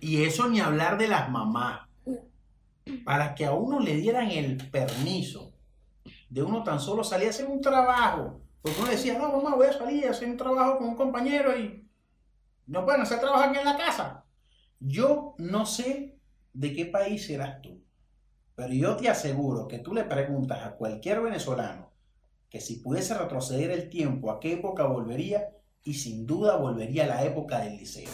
Y eso ni hablar de las mamás. Para que a uno le dieran el permiso de uno tan solo salir a hacer un trabajo. Porque uno decía, no, mamá, voy a salir a hacer un trabajo con un compañero y no pueden hacer trabajo aquí en la casa. Yo no sé de qué país serás tú, pero yo te aseguro que tú le preguntas a cualquier venezolano que si pudiese retroceder el tiempo, a qué época volvería, y sin duda volvería a la época del liceo.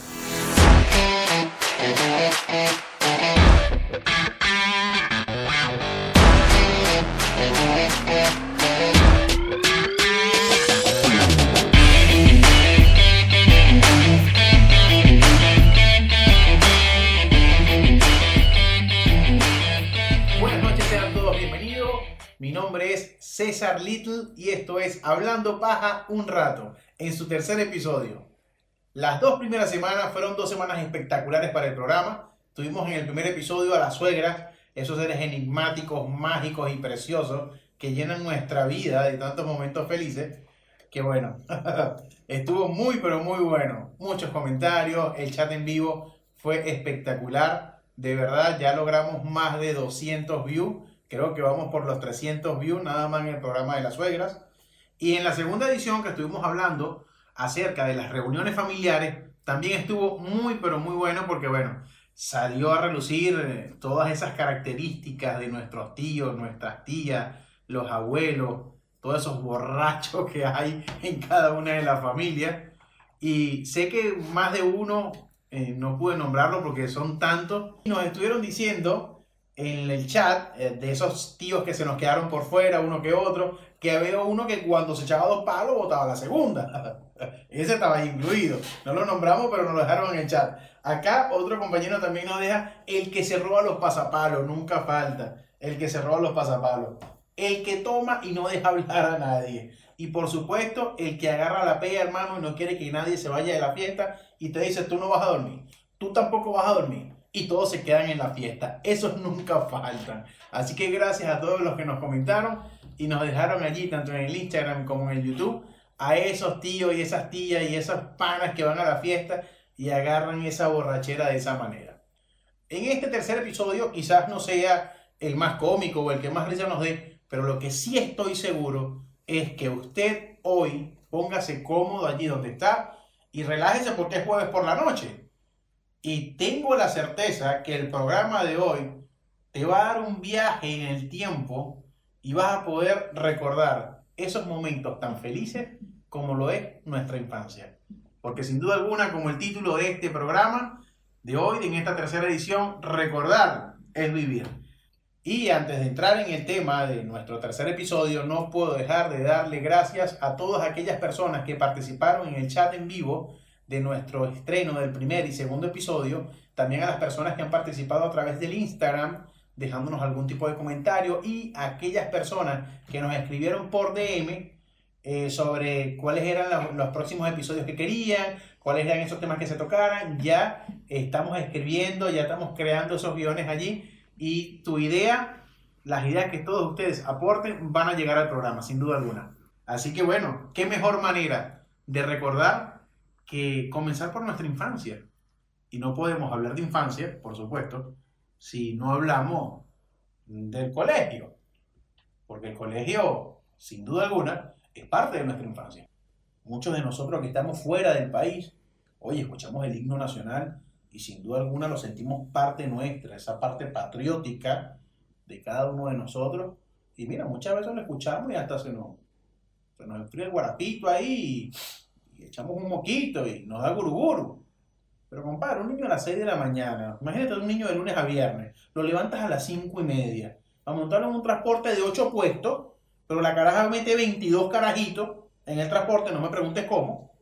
Buenas noches, sean todos bienvenidos. Mi nombre es César Little y esto es Hablando Paja un rato, en su tercer episodio. Las dos primeras semanas fueron dos semanas espectaculares para el programa. Tuvimos en el primer episodio a las suegras, esos seres enigmáticos, mágicos y preciosos que llenan nuestra vida de tantos momentos felices. Que bueno, estuvo muy pero muy bueno. Muchos comentarios, el chat en vivo fue espectacular. De verdad, ya logramos más de 200 views. Creo que vamos por los 300 views nada más en el programa de las suegras. Y en la segunda edición que estuvimos hablando acerca de las reuniones familiares, también estuvo muy, pero muy bueno porque, bueno, salió a relucir eh, todas esas características de nuestros tíos, nuestras tías, los abuelos, todos esos borrachos que hay en cada una de las familias. Y sé que más de uno, eh, no pude nombrarlo porque son tantos, nos estuvieron diciendo en el chat eh, de esos tíos que se nos quedaron por fuera, uno que otro, que había uno que cuando se echaba dos palos botaba la segunda. Ese estaba incluido. No lo nombramos, pero nos lo dejaron en el chat. Acá otro compañero también nos deja el que se roba los pasapalos, nunca falta. El que se roba los pasapalos. El que toma y no deja hablar a nadie. Y por supuesto, el que agarra la pega, hermano, y no quiere que nadie se vaya de la fiesta y te dice, tú no vas a dormir. Tú tampoco vas a dormir y todos se quedan en la fiesta. Esos nunca faltan. Así que gracias a todos los que nos comentaron y nos dejaron allí, tanto en el Instagram como en el YouTube, a esos tíos y esas tías y esas panas que van a la fiesta y agarran esa borrachera de esa manera. En este tercer episodio quizás no sea el más cómico o el que más risa nos dé, pero lo que sí estoy seguro es que usted hoy póngase cómodo allí donde está y relájese porque es jueves por la noche. Y tengo la certeza que el programa de hoy te va a dar un viaje en el tiempo y vas a poder recordar esos momentos tan felices como lo es nuestra infancia. Porque sin duda alguna, como el título de este programa de hoy, en esta tercera edición, recordar es vivir. Y antes de entrar en el tema de nuestro tercer episodio, no puedo dejar de darle gracias a todas aquellas personas que participaron en el chat en vivo de nuestro estreno del primer y segundo episodio, también a las personas que han participado a través del Instagram, dejándonos algún tipo de comentario, y a aquellas personas que nos escribieron por DM eh, sobre cuáles eran los, los, próximos episodios que querían, cuáles eran esos temas que se tocaran. Ya estamos escribiendo, ya estamos creando esos guiones allí, y tu idea, las ideas que todos ustedes aporten, van a llegar al programa, sin duda alguna. Así que bueno, qué mejor manera de recordar que comenzar por nuestra infancia. Y no podemos hablar de infancia, por supuesto, si no hablamos del colegio. Porque el colegio, sin duda alguna, es parte de nuestra infancia. Muchos de nosotros que estamos fuera del país, hoy escuchamos el himno nacional y sin duda alguna lo sentimos parte nuestra, esa parte patriótica de cada uno de nosotros. Y mira, muchas veces lo escuchamos y hasta se nos, se nos enfría el guarapito ahí y, y echamos un moquito y nos da guruguru. Pero compadre, un niño a las 6 de la mañana, imagínate un niño de lunes a viernes, lo levantas a las 5 y media, a montarlo en un transporte de 8 puestos, pero la caraja mete 22 carajitos en el transporte, no me preguntes cómo,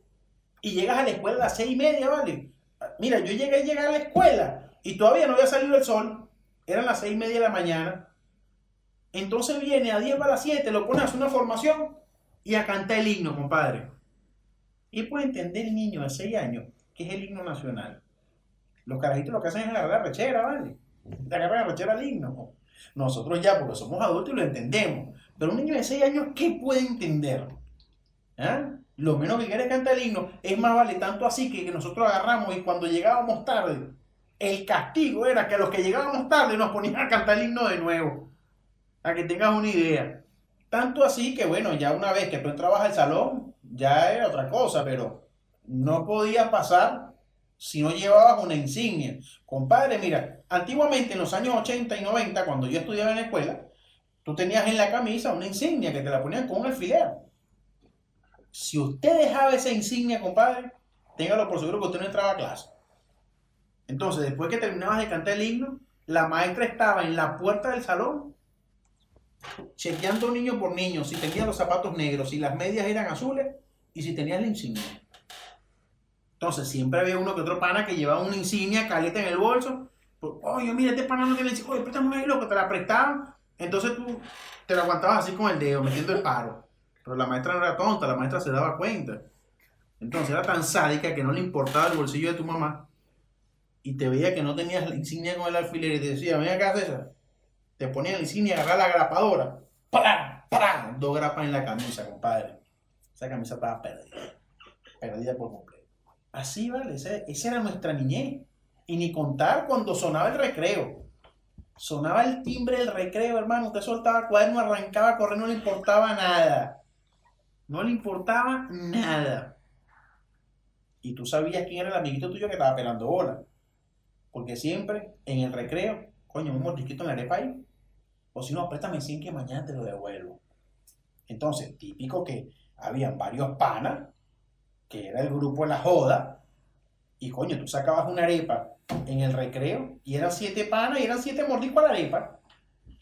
y llegas a la escuela a las 6 y media, ¿vale? Mira, yo llegué a llegar a la escuela y todavía no había salido el sol, eran las 6 y media de la mañana, entonces viene a 10 para las 7, lo pones a hacer una formación y a cantar el himno, compadre. Y puede entender el niño de 6 años que es el himno nacional. Los carajitos lo que hacen es agarrar la rechera, ¿vale? Le agarran rechera al himno. Nosotros ya, porque somos adultos y lo entendemos. Pero un niño de 6 años, ¿qué puede entender? ¿Ah? Lo menos que quiere cantar el himno. Es más, vale, tanto así que, que nosotros agarramos y cuando llegábamos tarde, el castigo era que a los que llegábamos tarde nos ponían a cantar el himno de nuevo. A que tengas una idea. Tanto así que, bueno, ya una vez que tú entrabas al salón, ya era otra cosa, pero no podía pasar si no llevabas una insignia. Compadre, mira, antiguamente en los años 80 y 90, cuando yo estudiaba en la escuela, tú tenías en la camisa una insignia que te la ponían con un alfiler. Si usted dejaba esa insignia, compadre, téngalo por seguro que usted no entraba a clase. Entonces, después que terminabas de cantar el himno, la maestra estaba en la puerta del salón chequeando niño por niño si tenía los zapatos negros, si las medias eran azules y si tenía la insignia. Entonces, siempre había uno que otro pana que llevaba una insignia caleta en el bolso. Oye, mira, este pana no tiene insignia. Oye, préstame una loco, te la prestaban. Entonces tú te la aguantabas así con el dedo, metiendo el paro. Pero la maestra no era tonta, la maestra se daba cuenta. Entonces era tan sádica que no le importaba el bolsillo de tu mamá y te veía que no tenías la insignia con el alfiler y te decía, ven acá César, te ponía la insignia, agarrar la grapadora, ¡Para! ¡Para! Dos grapas en la camisa, compadre. Camisa estaba perdida. Perdida por completo. Así, vale, esa, esa era nuestra niñez. Y ni contar cuando sonaba el recreo. Sonaba el timbre del recreo, hermano. Usted soltaba cuaderno, arrancaba a correr, no le importaba nada. No le importaba nada. Y tú sabías quién era el amiguito tuyo que estaba pelando bola. Porque siempre en el recreo, coño, un mordisquito en la arepa ahí. O si no, préstame 100 que mañana te lo devuelvo. Entonces, típico que habían varios panas, que era el grupo la joda, y coño, tú sacabas una arepa en el recreo y eran siete panas y eran siete mordiscos a la arepa.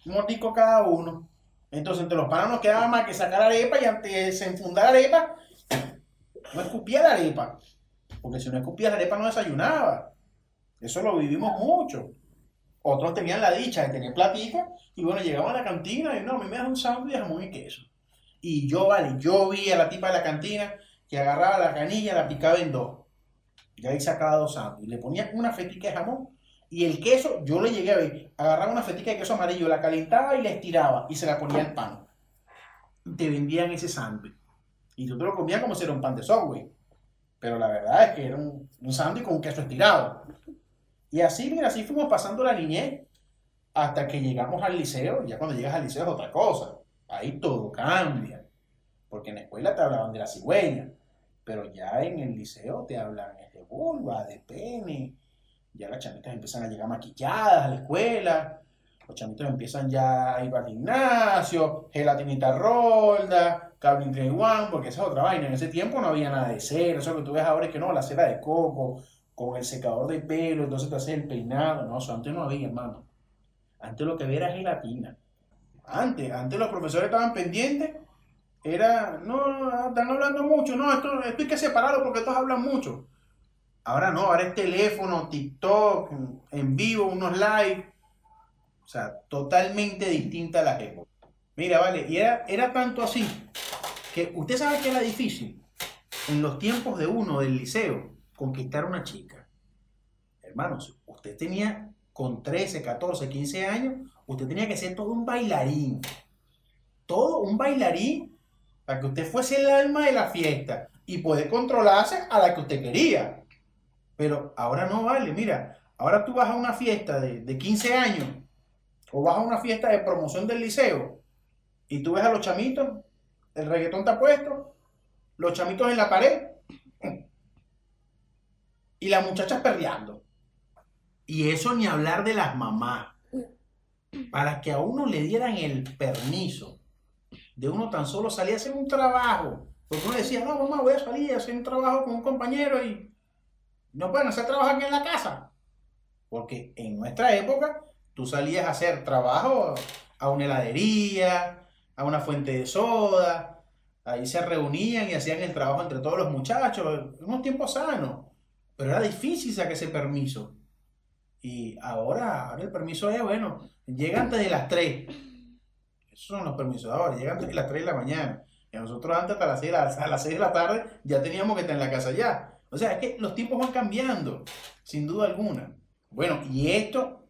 Un mordisco cada uno. Entonces, entre los panas nos quedaba más que sacar arepa y antes de desenfundar arepa, no escupía la arepa. Porque si no escupía la arepa no desayunaba. Eso lo vivimos mucho. Otros tenían la dicha de tener platica y bueno, llegaban a la cantina y no, a mí me das un sándwich de jamón y queso. Y yo, vale, yo vi a la tipa de la cantina que agarraba la canilla, la picaba en dos. Y ahí sacaba dos sándwiches. Le ponía una fetica de jamón y el queso, yo le llegué a ver, agarraba una fetica de queso amarillo, la calentaba y la estiraba y se la ponía al pan. Te vendían ese sándwich. Y tú te lo comías como si era un pan de software. Pero la verdad es que era un, un sándwich con queso estirado. Y así, mira, así fuimos pasando la niñez hasta que llegamos al liceo. Ya cuando llegas al liceo es otra cosa. Ahí todo cambia. Porque en la escuela te hablaban de la cigüeña. Pero ya en el liceo te hablan de vulva, de pene. Ya las chamitas empiezan a llegar maquilladas a la escuela. Los chamitos empiezan ya a ir al gimnasio, gelatinita rolda, Calvin Klein One, porque esa es otra vaina. En ese tiempo no había nada de cera. Eso que tú ves ahora es que no, la cera de coco, con el secador de pelo, entonces te haces el peinado. No, eso antes no había, hermano. Antes lo que había era gelatina. Antes, antes los profesores estaban pendientes. Era, no, están hablando mucho. No, esto, esto hay que separarlo porque todos hablan mucho. Ahora no, ahora es teléfono, TikTok, en vivo, unos live. O sea, totalmente distinta a la época. Mira, vale, y era, era tanto así que usted sabe que era difícil en los tiempos de uno del liceo conquistar una chica. Hermanos, usted tenía con 13, 14, 15 años, usted tenía que ser todo un bailarín. Todo un bailarín para que usted fuese el alma de la fiesta y poder controlarse a la que usted quería. Pero ahora no vale, mira, ahora tú vas a una fiesta de, de 15 años o vas a una fiesta de promoción del liceo y tú ves a los chamitos, el reggaetón está puesto, los chamitos en la pared y las muchachas perreando. Y eso ni hablar de las mamás. Para que a uno le dieran el permiso de uno tan solo salir a hacer un trabajo. Porque uno decía, no, mamá, voy a salir a hacer un trabajo con un compañero y no pueden hacer trabajo aquí en la casa. Porque en nuestra época tú salías a hacer trabajo a una heladería, a una fuente de soda. Ahí se reunían y hacían el trabajo entre todos los muchachos. En unos tiempos sanos. Pero era difícil sacar ese permiso. Y ahora, ahora el permiso es, bueno, llega antes de las 3. Esos son los permisos ahora, llega antes de las 3 de la mañana. Y nosotros antes hasta las 6, a las 6 de la tarde ya teníamos que estar en la casa ya. O sea, es que los tiempos van cambiando, sin duda alguna. Bueno, y esto,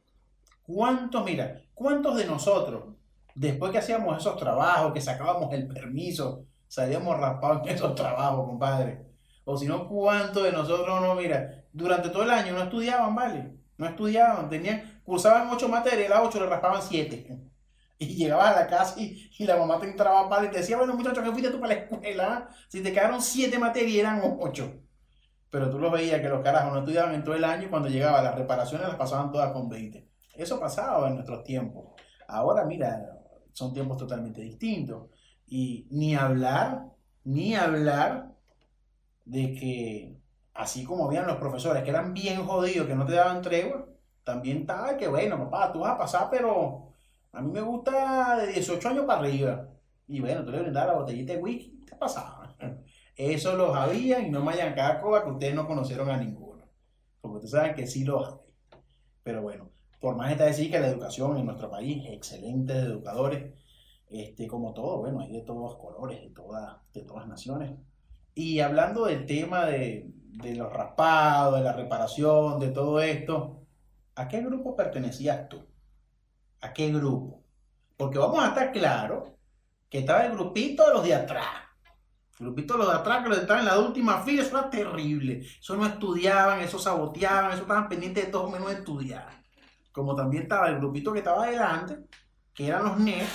¿cuántos, mira, cuántos de nosotros, después que hacíamos esos trabajos, que sacábamos el permiso, salíamos raspados en esos trabajos, compadre. O si no, ¿cuántos de nosotros no? Mira, durante todo el año no estudiaban, ¿vale? No estudiaban, tenían, cursaban ocho materias, las ocho le raspaban siete. Y llegabas a la casa y, la mamá te entraba mal y te decía, bueno, muchachos, ¿qué fuiste tú para la escuela? Si te quedaron siete materias, eran ocho. Pero tú lo veías que los carajos no estudiaban en todo el año y cuando llegaba las reparaciones las pasaban todas con 20. Eso pasaba en nuestros tiempos. Ahora, mira, son tiempos totalmente distintos. Y ni hablar, ni hablar de que, así como habían los profesores que eran bien jodidos, que no te daban tregua, también estaba que, bueno, papá, tú vas a pasar, pero a mí me gusta de 18 años para arriba. Y bueno, tú le brindabas la botellita de whisky, te pasaba. Eso los había y no me hayan caco que ustedes no conocieron a ninguno. Porque ustedes saben que sí los hay. Pero bueno, por más está decir que la educación en nuestro país, excelentes educadores, este, como todo, bueno, hay de todos colores, de todas, de todas naciones. Y hablando del tema de, de los raspados, de la reparación, de todo esto, ¿a qué grupo pertenecías tú? ¿A qué grupo? Porque vamos a estar claros que estaba el grupito de los de atrás. El grupito de los de atrás que los estaban en la última fila, eso era terrible. Eso no estudiaban, eso saboteaban, eso estaban pendientes de todo menos estudiar como también estaba el grupito que estaba adelante, que eran los NET,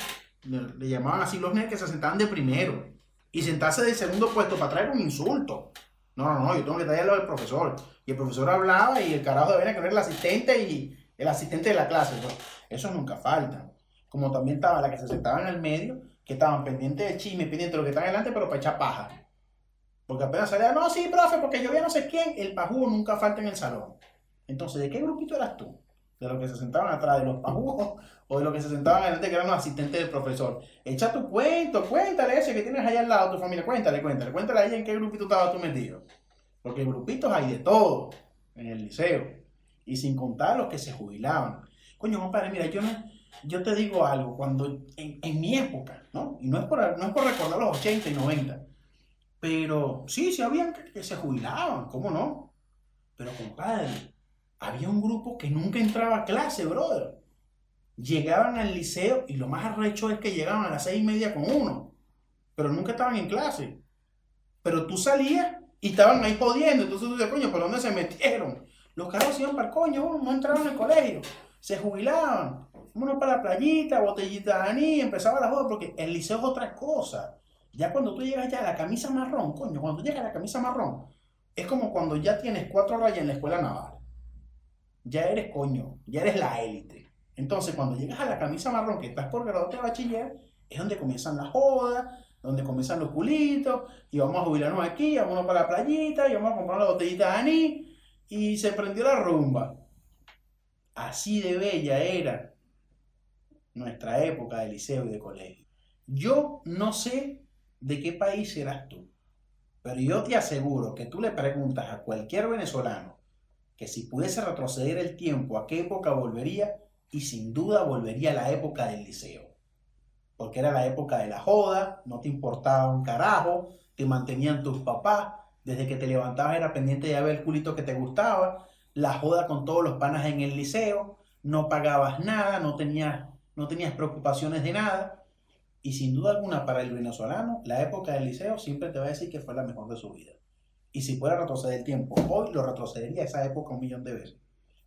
le llamaban así los NET, que se sentaban de primero. Y sentarse de segundo puesto para traer un insulto. No, no, no, yo tengo que traerlo al profesor. Y el profesor hablaba y el carajo debería querer el asistente y el asistente de la clase. Eso nunca falta. Como también estaba la que se sentaba en el medio, que estaban pendientes de chisme, pendientes de lo que está adelante, pero para echar paja. Porque apenas salía, no, sí, profe, porque yo no sé quién, el pajú nunca falta en el salón. Entonces, ¿de qué grupito eras tú? De los que se sentaban atrás, de los pajugos, o de los que se sentaban adelante, que eran los asistentes del profesor. Echa tu cuento, cuéntale ese que tienes ahí al lado tu familia, cuéntale, cuéntale, cuéntale a ella en qué grupito estabas tú metido. Porque grupitos hay de todo en el liceo. Y sin contar los que se jubilaban. Coño, compadre, mira, yo, no, yo te digo algo, cuando en, mi época, ¿no? Y no es, por, no es por recordar los 80 y 90, pero sí, sí habían que, que se jubilaban, ¿cómo no? Pero compadre, había un grupo que nunca entraba a clase, brother. Llegaban al liceo y lo más arrecho es que llegaban a las seis y media con uno, pero nunca estaban en clase. Pero tú salías y estaban ahí jodiendo, entonces tú dices, coño, ¿por dónde se metieron? Los carros iban para el coño, no entraban al colegio, se jubilaban, uno para la playita, botellita de anís, empezaba la joda, porque el liceo es otra cosa. Ya cuando tú llegas ya a la camisa marrón, coño, cuando llegas a la camisa marrón, es como cuando ya tienes cuatro rayas en la escuela naval ya eres coño, ya eres la élite. Entonces, cuando llegas a la camisa marrón, que estás por grado de bachiller, es donde comienzan las jodas, donde comienzan los culitos, y vamos a jubilarnos aquí, vamos para la playita, y vamos a comprar la botellita de anís, y se prendió la rumba. Así de bella era nuestra época de liceo y de colegio. Yo no sé de qué país eras tú, pero yo te aseguro que tú le preguntas a cualquier venezolano que si pudiese retroceder el tiempo, ¿a qué época volvería? Y sin duda volvería a la época del liceo. Porque era la época de la joda, no te importaba un carajo, te mantenían tus papás, desde que te levantabas era pendiente de ver el culito que te gustaba, la joda con todos los panas en el liceo, no pagabas nada, no tenías, no tenías preocupaciones de nada. Y sin duda alguna para el venezolano, la época del liceo siempre te va a decir que fue la mejor de su vida. Y si pudiera retroceder el tiempo, hoy lo retrocedería esa época un millón de veces.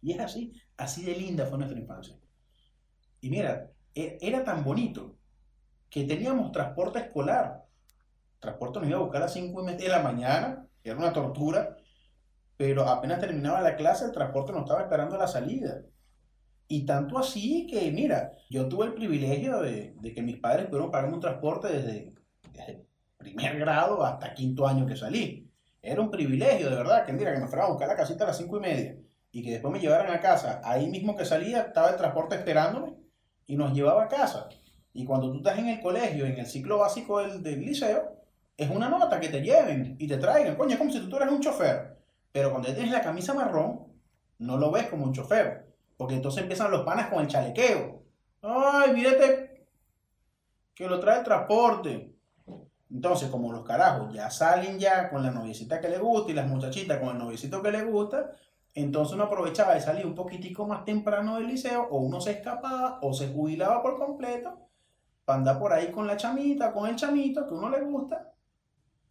Y es así, así de linda fue nuestra infancia. Y mira, e, era tan bonito que teníamos transporte escolar. Transporte nos iba a buscar a las 5 y media de la mañana, era una tortura, pero apenas terminaba la clase, el transporte nos estaba esperando a la salida. Y tanto así que, mira, yo tuve el privilegio de, que mis padres pudieron pagarme un transporte desde, desde primer grado hasta quinto año que salí. Era un privilegio, de verdad, que mira, que me fueran a buscar la casita a las cinco y media y que después me llevaran a casa. Ahí mismo que salía estaba el transporte esperándome y nos llevaba a casa. Y cuando tú estás en el colegio, en el ciclo básico del, liceo, es una nota que te lleven y te traigan. Coño, es como si tú eres un chofer. Pero cuando tienes la camisa marrón, no lo ves como un chofer. Porque entonces empiezan los panas con el chalequeo. Ay, mírate que lo trae el transporte. Entonces, como los carajos ya salen ya con la noviecita que le gusta y las muchachitas con el noviecito que le gusta, entonces uno aprovechaba de salir un poquitico más temprano del liceo, o uno se escapaba o se jubilaba por completo para andar por ahí con la chamita, con el chamito que uno le gusta,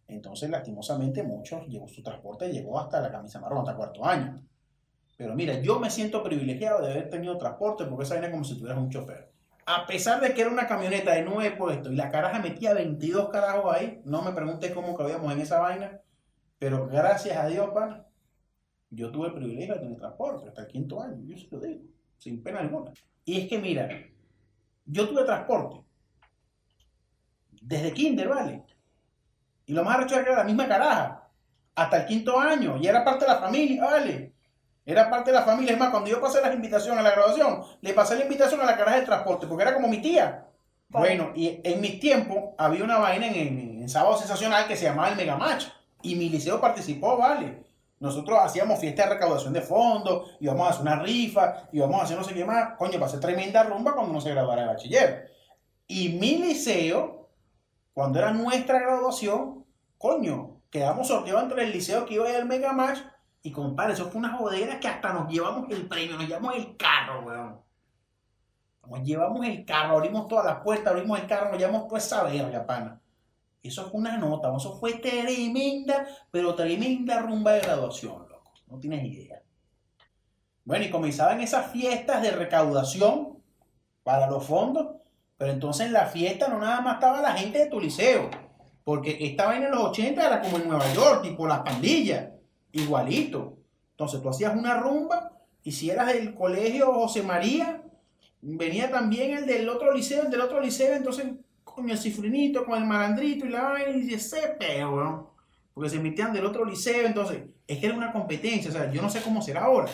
Entonces, lastimosamente, muchos, llegó, su transporte llegó hasta la camisa marrón, hasta cuarto año. Pero mira, yo me siento privilegiado de haber tenido transporte porque esa es como si tuvieras un chofer. A pesar de que era una camioneta de nueve puestos y la caraja metía 22 carajos ahí, no me pregunté cómo cabíamos en esa vaina, pero gracias a Dios, pana, yo tuve el privilegio de tener transporte hasta el quinto año, yo se lo digo, sin pena alguna. Y es que mira, yo tuve transporte desde kinder, ¿vale? Y lo más arrecho era que era la misma caraja, hasta el quinto año, y era parte de la familia, ¿vale? Era parte de la familia. Es más, cuando yo pasé las invitaciones a la graduación, le pasé la invitación a la caraja de transporte, porque era como mi tía. Bueno, y en mis tiempos había una vaina en, en, Sábado Sensacional que se llamaba el Mega Match. Y mi liceo participó, ¿vale? Nosotros hacíamos fiesta de recaudación de fondos, íbamos a hacer una rifa, íbamos a hacer no sé qué más. Coño, ser tremenda rumba cuando uno se graduara de bachiller. Y mi liceo, cuando era nuestra graduación, coño, quedamos sorteados entre el liceo que iba a ir al Mega Match y compadre, eso fue una jodera que hasta nos llevamos el premio, nos llevamos el carro, weón. Nos llevamos el carro, abrimos todas las puertas, abrimos el carro, nos llevamos toda esa verga, pana. Eso fue una nota, eso fue tremenda, pero tremenda rumba de graduación, loco. No tienes idea. Bueno, y comenzaban esas fiestas de recaudación para los fondos, pero entonces en la fiesta no nada más estaba la gente de tu liceo, porque esta en los 80 era como en Nueva York, tipo las pandillas igualito. Entonces tú hacías una rumba y si eras del colegio José María, venía también el del otro liceo, el del otro liceo, entonces con el cifrinito, con el malandrito y la vaina y ese peo, porque se emitían del otro liceo, entonces es que era una competencia, o sea, yo no sé cómo será ahora,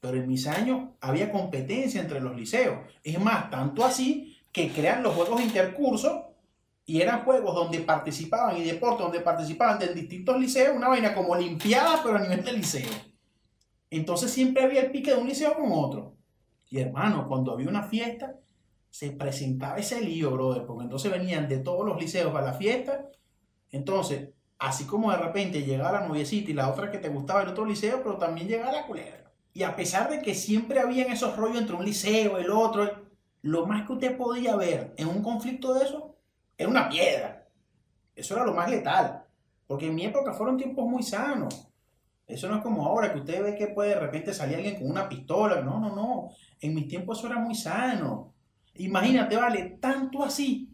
pero en mis años había competencia entre los liceos. Es más, tanto así que crean los juegos intercursos y eran juegos donde participaban y deportes donde participaban de distintos liceos, una vaina como limpiada, pero a nivel de liceo. Entonces siempre había el pique de un liceo con otro. Y hermano, cuando había una fiesta, se presentaba ese lío, brother, porque entonces venían de todos los liceos a la fiesta. Entonces, así como de repente llegaba la noviecita y la otra que te gustaba el otro liceo, pero también llegaba la culera. Y a pesar de que siempre habían esos rollos entre un liceo y el otro, lo más que usted podía ver en un conflicto de eso era una piedra. Eso era lo más letal. Porque en mi época fueron tiempos muy sanos. Eso no es como ahora que usted ve que puede de repente salir alguien con una pistola. No, no, no. En mis tiempos eso era muy sano. Imagínate, vale, tanto así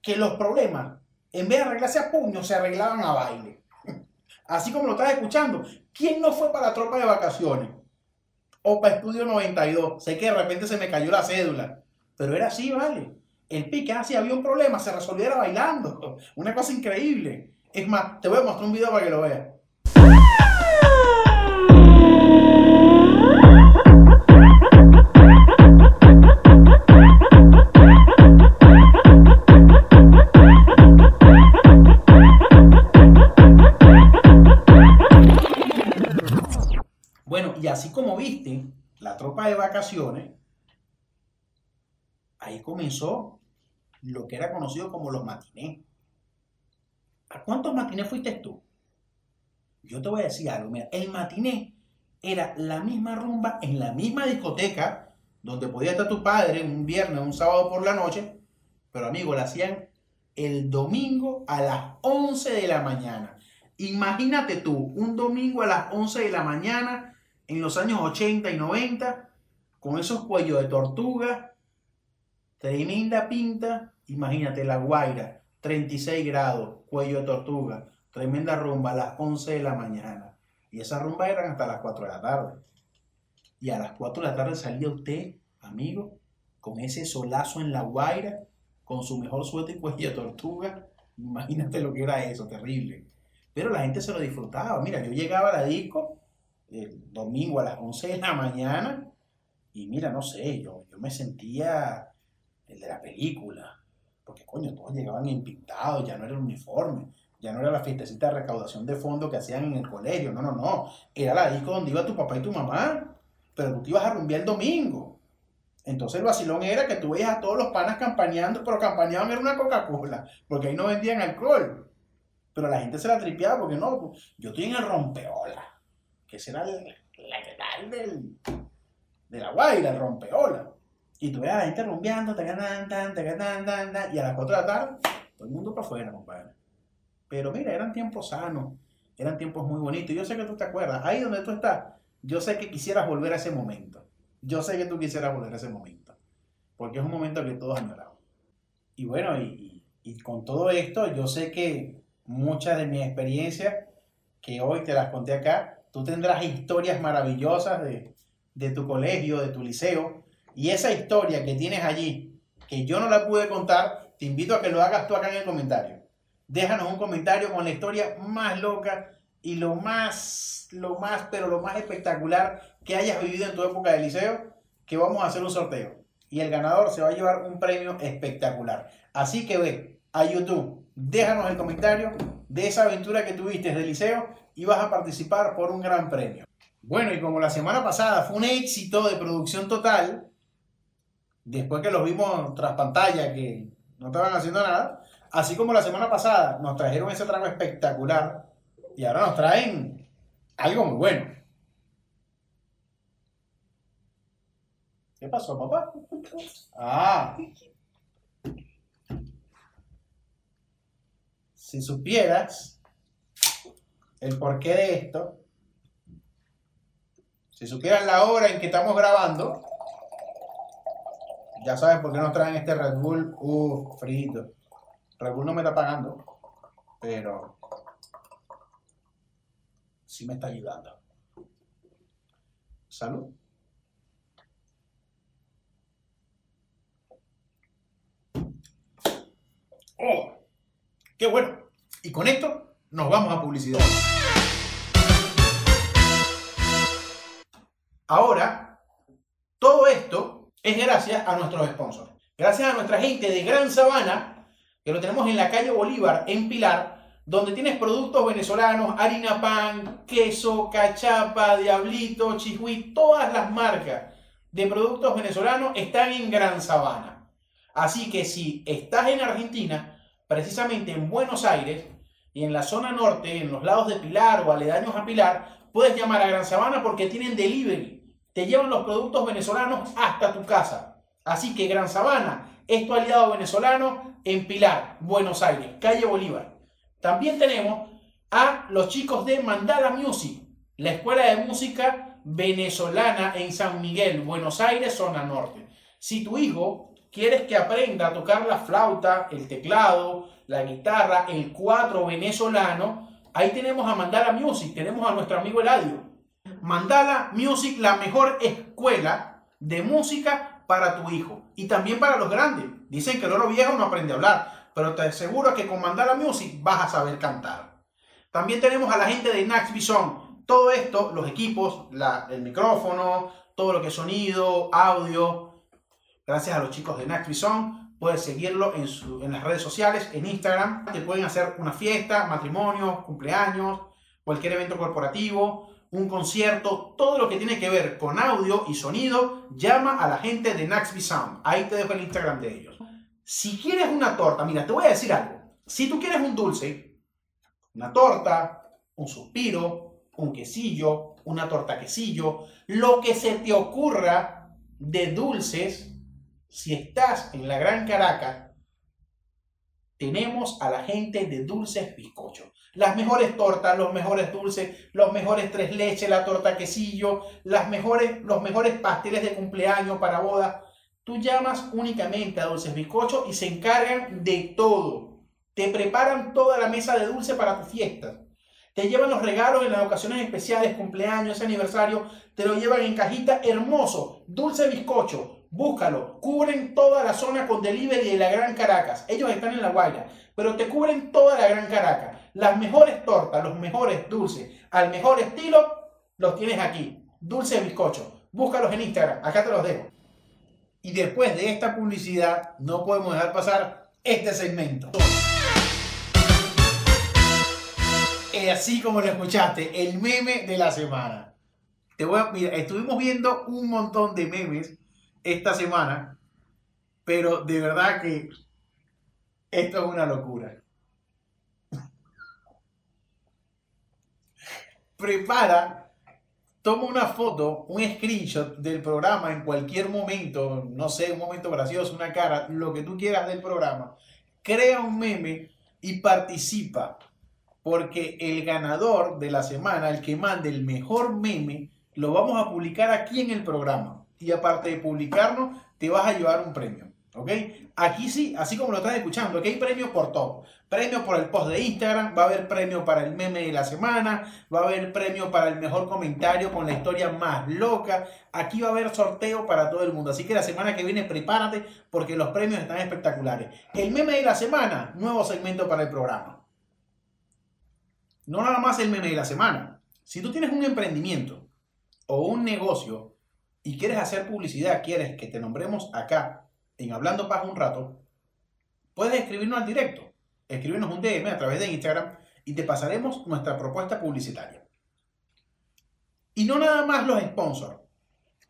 que los problemas, en vez de arreglarse a puños, se arreglaban a baile. Así como lo estás escuchando. ¿Quién no fue para la tropa de vacaciones? O para Estudio 92. Sé que de repente se me cayó la cédula. Pero era así, vale el pique, ah, si había un problema, se resolviera bailando. Una cosa increíble. Es más, te voy a mostrar un video para que lo veas. Bueno, y así como viste, la tropa de vacaciones ahí comenzó lo que era conocido como los matinés. ¿A cuántos matinés fuiste tú? Yo te voy a decir algo, mira, el matiné era la misma rumba en la misma discoteca donde podía estar tu padre un viernes, un sábado por la noche, pero amigo, la hacían el domingo a las 11 de la mañana. Imagínate tú, un domingo a las 11 de la mañana en los años 80 y 90, con esos cuellos de tortuga, Tremenda pinta, imagínate la Guaira, 36 grados, cuello de tortuga, tremenda rumba a las 11 de la mañana. Y esa rumba eran hasta las 4 de la tarde. Y a las 4 de la tarde salía usted, amigo, con ese solazo en la Guaira, con su mejor suerte y cuello de tortuga. Imagínate lo que era eso, terrible. Pero la gente se lo disfrutaba. Mira, yo llegaba a la disco el domingo a las 11 de la mañana y mira, no sé, yo, yo me sentía el de la película. Porque coño, todos llegaban impintados, ya no era el uniforme, ya no era la fiestecita de recaudación de fondos que hacían en el colegio, no, no, no. Era la disco donde iba tu papá y tu mamá, pero tú te ibas a rumbear el domingo. Entonces el vacilón era que tú veías a todos los panas campañando, pero campañaban era una Coca-Cola, porque ahí no vendían alcohol. Pero la gente se la tripeaba porque no, pues, yo estoy en el rompeola, que será la que tal del, de la guaira, el rompeola. Y tú ves a la gente rumbeando, y a las 4 de la tarde, todo el mundo para afuera, compadre. Pero mira, eran tiempos sanos, eran tiempos muy bonitos. Yo sé que tú te acuerdas, ahí donde tú estás, yo sé que quisieras volver a ese momento. Yo sé que tú quisieras volver a ese momento. Porque es un momento que todos añoramos. Y bueno, y, y con todo esto, yo sé que muchas de mis experiencias que hoy te las conté acá, tú tendrás historias maravillosas de, de tu colegio, de tu liceo. Y esa historia que tienes allí, que yo no la pude contar, te invito a que lo hagas tú acá en el comentario. Déjanos un comentario con la historia más loca y lo más, lo más, pero lo más espectacular que hayas vivido en tu época de liceo, que vamos a hacer un sorteo. Y el ganador se va a llevar un premio espectacular. Así que ve a YouTube, déjanos el comentario de esa aventura que tuviste de liceo y vas a participar por un gran premio. Bueno, y como la semana pasada fue un éxito de producción total, después que los vimos tras pantalla que no estaban haciendo nada, así como la semana pasada nos trajeron ese trago espectacular y ahora nos traen algo muy bueno. ¿Qué pasó, papá? Ah. Si supieras el porqué de esto, si supieras la hora en que estamos grabando, ya sabes por qué nos traen este Red Bull. Uh, frito. Red Bull no me está pagando, pero sí me está ayudando. Salud. ¡Oh! ¡Qué bueno! Y con esto nos vamos a publicidad. Ahora, es gracias a nuestros sponsors. Gracias a nuestra gente de Gran Sabana, que lo tenemos en la calle Bolívar, en Pilar, donde tienes productos venezolanos, harina pan, queso, cachapa, diablito, chihuí, todas las marcas de productos venezolanos están en Gran Sabana. Así que si estás en Argentina, precisamente en Buenos Aires y en la zona norte, en los lados de Pilar o aledaños a Pilar, puedes llamar a Gran Sabana porque tienen delivery te llevan los productos venezolanos hasta tu casa. Así que Gran Sabana es tu aliado venezolano en Pilar, Buenos Aires, calle Bolívar. También tenemos a los chicos de Mandala Music, la escuela de música venezolana en San Miguel, Buenos Aires, zona norte. Si tu hijo quieres que aprenda a tocar la flauta, el teclado, la guitarra, el cuatro venezolano, ahí tenemos a Mandala Music, tenemos a nuestro amigo Eladio. Mandala Music, la mejor escuela de música para tu hijo y también para los grandes. Dicen que el oro viejo no aprende a hablar, pero te aseguro que con Mandala Music vas a saber cantar. También tenemos a la gente de Nax Bison. Todo esto, los equipos, el micrófono, todo lo que es sonido, audio. Gracias a los chicos de Nax Bison. Puedes seguirlo en, en las redes sociales, en Instagram. Te pueden hacer una fiesta, matrimonio, cumpleaños, cualquier evento corporativo un concierto, todo lo que tiene que ver con audio y sonido, llama a la gente de Naxby Sound. Ahí te dejo el Instagram de ellos. Si quieres una torta, mira, te voy a decir algo. Si tú quieres un dulce, una torta, un suspiro, un quesillo, una torta quesillo, lo que se te ocurra de dulces, si estás en la Gran Caracas, tenemos a la gente de Dulces Bizcocho las mejores tortas, los mejores dulces, los mejores tres leches, la torta quesillo, las mejores, los mejores pasteles de cumpleaños para boda. Tú llamas únicamente a Dulces Bizcocho y se encargan de todo. Te preparan toda la mesa de dulce para tu fiesta. Te llevan los regalos en las ocasiones especiales, cumpleaños, aniversario. Te lo llevan en cajita hermoso. Dulce Bizcocho. Búscalo. Cubren toda la zona con delivery de la Gran Caracas. Ellos están en La Guaira. Pero te cubren toda la Gran Caracas. Las mejores tortas, los mejores dulces, al mejor estilo, los tienes aquí. Dulce bizcocho. Búscalos en Instagram. Acá te los dejo. Y después de esta publicidad, no podemos dejar pasar este segmento. así como lo escuchaste, el meme de la semana. Te voy a, estuvimos viendo un montón de memes esta semana, pero de verdad que esto es una locura. Prepara, toma una foto, un screenshot del programa en cualquier momento, no sé, un momento gracioso, una cara, lo que tú quieras del programa, crea un meme y participa porque el ganador de la semana, el que mande el mejor meme, lo vamos a publicar aquí en el programa. Y aparte de publicarlo, te vas a llevar un premio. ¿Ok? Aquí sí, así como lo estás escuchando, aquí hay premios por todo. Premio por el post de Instagram, va a haber premio para el meme de la semana, va a haber premio para el mejor comentario con la historia más loca. Aquí va a haber sorteo para todo el mundo. Así que la semana que viene prepárate porque los premios están espectaculares. El meme de la semana, nuevo segmento para el programa. No nada más el meme de la semana. Si tú tienes un emprendimiento o un negocio y quieres hacer publicidad, quieres que te nombremos acá en Hablando Paz un rato, puedes escribirnos al directo. Escribirnos un DM a través de Instagram y te pasaremos nuestra propuesta publicitaria. Y no nada más los sponsors.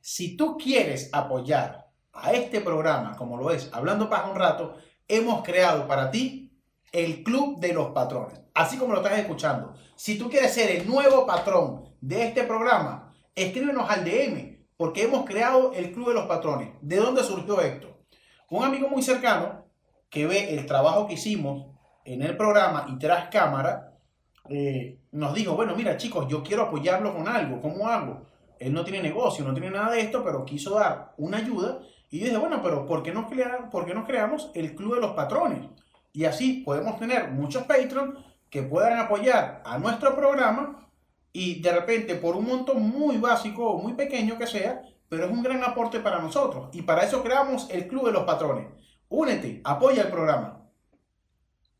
Si tú quieres apoyar a este programa, como lo es Hablando Paz un rato, hemos creado para ti el Club de los Patrones. Así como lo estás escuchando. Si tú quieres ser el nuevo patrón de este programa, escríbenos al DM, porque hemos creado el Club de los Patrones. ¿De dónde surgió esto? Un amigo muy cercano que ve el trabajo que hicimos en el programa y tras cámara, eh, nos dijo, bueno, mira chicos, yo quiero apoyarlo con algo, ¿cómo hago? Él no tiene negocio, no tiene nada de esto, pero quiso dar una ayuda. Y yo dije, bueno, pero ¿por qué no, creamos el Club de los Patrones? Y así podemos tener muchos Patreon que puedan apoyar a nuestro programa y de repente por un monto muy básico o muy pequeño que sea, pero es un gran aporte para nosotros. Y para eso creamos el Club de los Patrones. Únete, apoya el programa.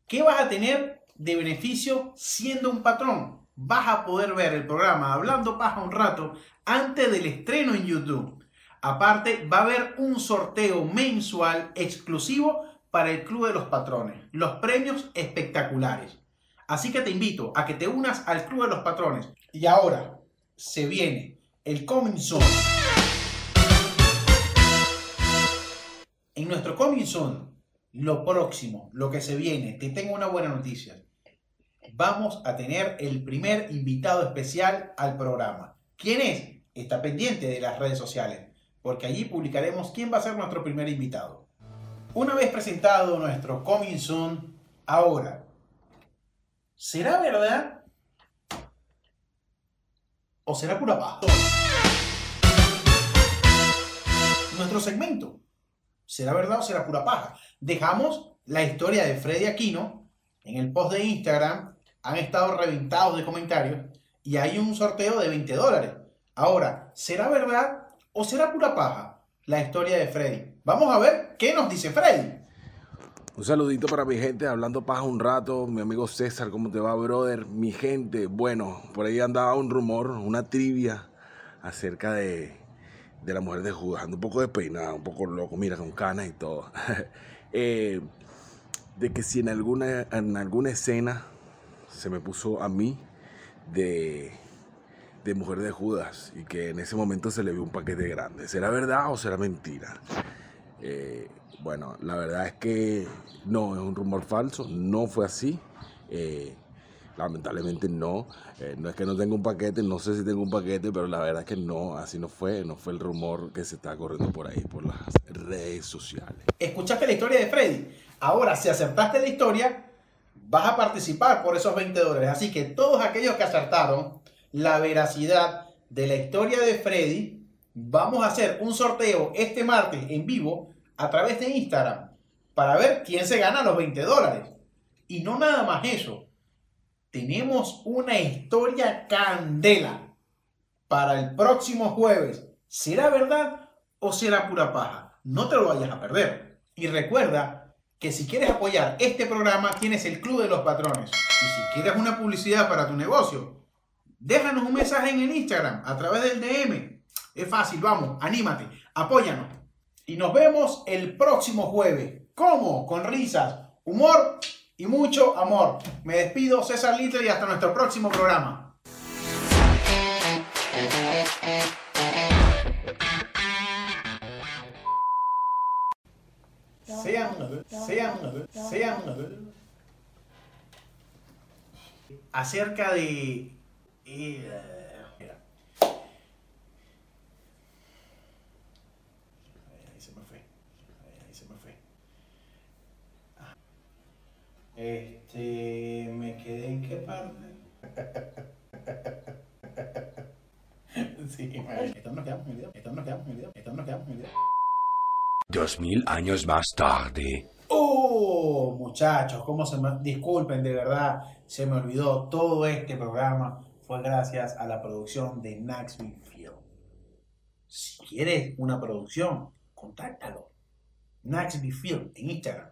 ¿Qué vas a tener de beneficio siendo un patrón? Vas a poder ver el programa Hablando Paja un rato antes del estreno en YouTube. Aparte, va a haber un sorteo mensual exclusivo para el Club de los Patrones. Los premios espectaculares. Así que te invito a que te unas al Club de los Patrones. Y ahora se viene el Coming Soon. En nuestro Coming Soon, lo próximo, lo que se viene, te tengo una buena noticia. Vamos a tener el primer invitado especial al programa. ¿Quién es? Está pendiente de las redes sociales, porque allí publicaremos quién va a ser nuestro primer invitado. Una vez presentado nuestro Coming Soon, ahora, ¿será verdad? ¿O será pura? Nuestro segmento ¿Será verdad o será pura paja? Dejamos la historia de Freddy Aquino en el post de Instagram. Han estado reventados de comentarios y hay un sorteo de 20 dólares. Ahora, ¿será verdad o será pura paja la historia de Freddy? Vamos a ver qué nos dice Freddy. Un saludito para mi gente, hablando paja un rato, mi amigo César, ¿cómo te va, brother? Mi gente, bueno, por ahí andaba un rumor, una trivia acerca de de la mujer de Judas. Ando un poco despeinada, un poco loco, mira, con canas y todo. Eh, de que si en alguna, en alguna escena se me puso a mí de, de mujer de Judas y que en ese momento se le vio un paquete grande. ¿Será verdad o será mentira? Eh, bueno, la verdad es que no, es un rumor falso, no fue así. Eh, Lamentablemente no. Eh, no es que no tenga un paquete, no sé si tengo un paquete, pero la verdad es que no, así no fue. No fue el rumor que se está corriendo por ahí, por las redes sociales. Escuchaste la historia de Freddy. Ahora, si acertaste la historia, vas a participar por esos 20 dólares. Así que todos aquellos que acertaron la veracidad de la historia de Freddy, vamos a hacer un sorteo este martes en vivo a través de Instagram para ver quién se gana los 20 dólares. Y no nada más eso tenemos una historia candela para el próximo jueves. ¿Será verdad o será pura paja? No te lo vayas a perder. Y recuerda que si quieres apoyar este programa, tienes el Club de los Patrones. Y si quieres una publicidad para tu negocio, déjanos un mensaje en el Instagram a través del DM. Es fácil, vamos, anímate, apóyanos. Y nos vemos el próximo jueves. ¿Cómo? Con risas, humor y mucho amor. Me despido, César Little, y hasta nuestro próximo programa. Sean, sean, sean. Acerca de. Eh, Este, me quedé en qué parte. Esta nos quedamos en el video. Esta nos quedamos en el video. Esta nos quedamos en el video. Dos mil años más tarde. Oh, muchachos, cómo se me... Disculpen, de verdad, se me olvidó. Todo este programa fue gracias a la producción de Naxville Film. Si quieres una producción, contáctalo. Naxville Film en Instagram.